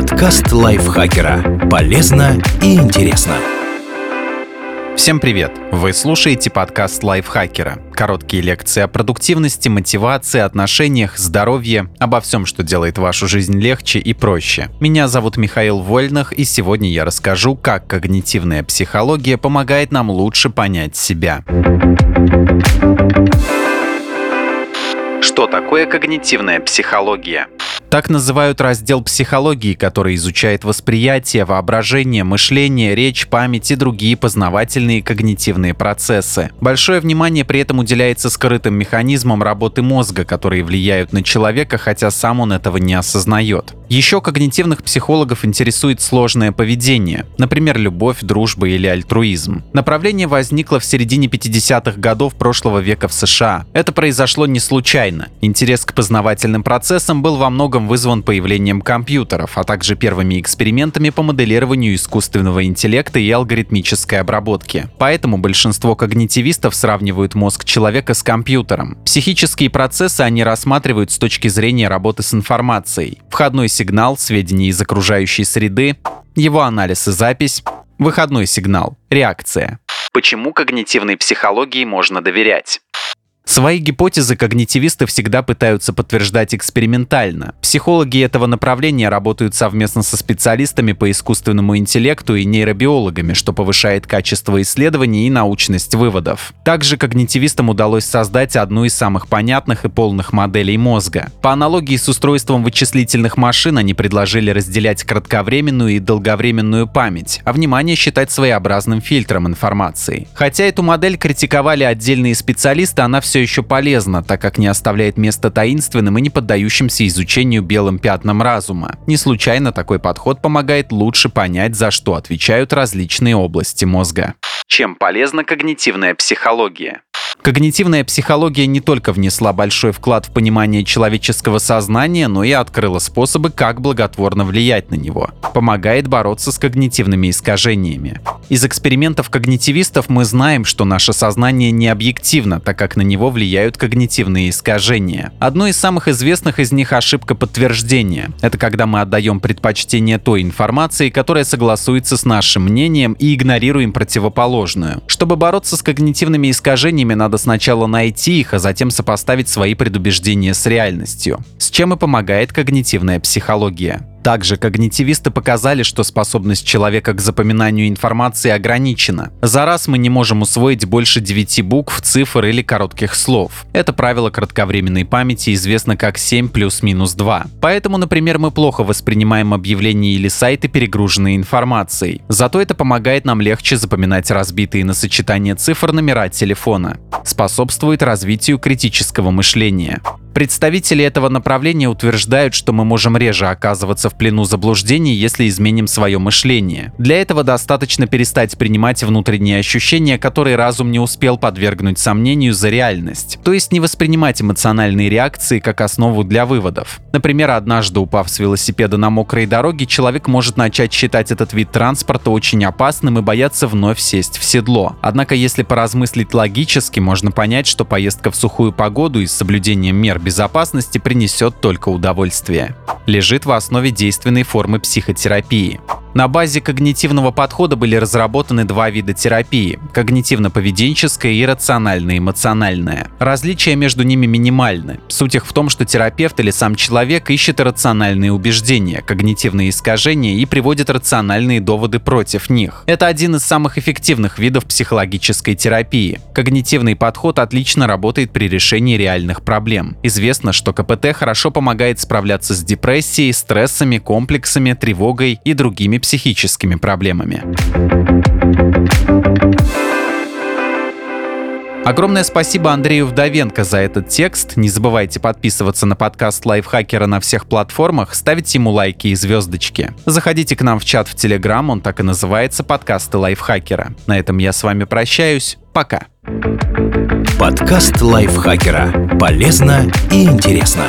Подкаст лайфхакера. Полезно и интересно. Всем привет! Вы слушаете подкаст лайфхакера. Короткие лекции о продуктивности, мотивации, отношениях, здоровье, обо всем, что делает вашу жизнь легче и проще. Меня зовут Михаил Вольных, и сегодня я расскажу, как когнитивная психология помогает нам лучше понять себя. Что такое когнитивная психология? Так называют раздел психологии, который изучает восприятие, воображение, мышление, речь, память и другие познавательные когнитивные процессы. Большое внимание при этом уделяется скрытым механизмам работы мозга, которые влияют на человека, хотя сам он этого не осознает. Еще когнитивных психологов интересует сложное поведение, например, любовь, дружба или альтруизм. Направление возникло в середине 50-х годов прошлого века в США. Это произошло не случайно. Интерес к познавательным процессам был во многом вызван появлением компьютеров, а также первыми экспериментами по моделированию искусственного интеллекта и алгоритмической обработки. Поэтому большинство когнитивистов сравнивают мозг человека с компьютером. Психические процессы они рассматривают с точки зрения работы с информацией. Входной сигнал, сведения из окружающей среды, его анализ и запись, выходной сигнал, реакция. Почему когнитивной психологии можно доверять? Свои гипотезы когнитивисты всегда пытаются подтверждать экспериментально. Психологи этого направления работают совместно со специалистами по искусственному интеллекту и нейробиологами, что повышает качество исследований и научность выводов. Также когнитивистам удалось создать одну из самых понятных и полных моделей мозга. По аналогии с устройством вычислительных машин они предложили разделять кратковременную и долговременную память, а внимание считать своеобразным фильтром информации. Хотя эту модель критиковали отдельные специалисты, она все еще полезна, так как не оставляет места таинственным и не поддающимся изучению белым пятнам разума. Не случайно такой подход помогает лучше понять, за что отвечают различные области мозга. Чем полезна когнитивная психология? Когнитивная психология не только внесла большой вклад в понимание человеческого сознания, но и открыла способы, как благотворно влиять на него. Помогает бороться с когнитивными искажениями. Из экспериментов когнитивистов мы знаем, что наше сознание не объективно, так как на него влияют когнитивные искажения. Одно из самых известных из них ошибка подтверждения. Это когда мы отдаем предпочтение той информации, которая согласуется с нашим мнением и игнорируем противоположную. Чтобы бороться с когнитивными искажениями, надо сначала найти их, а затем сопоставить свои предубеждения с реальностью. С чем и помогает когнитивная психология. Также когнитивисты показали, что способность человека к запоминанию информации ограничена. За раз мы не можем усвоить больше 9 букв, цифр или коротких слов. Это правило кратковременной памяти известно как 7 плюс-минус 2. Поэтому, например, мы плохо воспринимаем объявления или сайты, перегруженные информацией. Зато это помогает нам легче запоминать разбитые на сочетание цифр номера телефона. Способствует развитию критического мышления. Представители этого направления утверждают, что мы можем реже оказываться в плену заблуждений, если изменим свое мышление. Для этого достаточно перестать принимать внутренние ощущения, которые разум не успел подвергнуть сомнению за реальность. То есть не воспринимать эмоциональные реакции как основу для выводов. Например, однажды упав с велосипеда на мокрой дороге, человек может начать считать этот вид транспорта очень опасным и бояться вновь сесть в седло. Однако, если поразмыслить логически, можно понять, что поездка в сухую погоду и с соблюдением мер безопасности принесет только удовольствие. Лежит в основе действенной формы психотерапии. На базе когнитивного подхода были разработаны два вида терапии – когнитивно-поведенческая и рационально-эмоциональная. Различия между ними минимальны. Суть их в том, что терапевт или сам человек ищет рациональные убеждения, когнитивные искажения и приводит рациональные доводы против них. Это один из самых эффективных видов психологической терапии. Когнитивный подход отлично работает при решении реальных проблем. Известно, что КПТ хорошо помогает справляться с депрессией, стрессами, комплексами, тревогой и другими психическими проблемами. Огромное спасибо Андрею Вдовенко за этот текст. Не забывайте подписываться на подкаст Лайфхакера на всех платформах, ставить ему лайки и звездочки. Заходите к нам в чат в Телеграм, он так и называется «Подкасты Лайфхакера». На этом я с вами прощаюсь. Пока. Подкаст Лайфхакера. Полезно и интересно.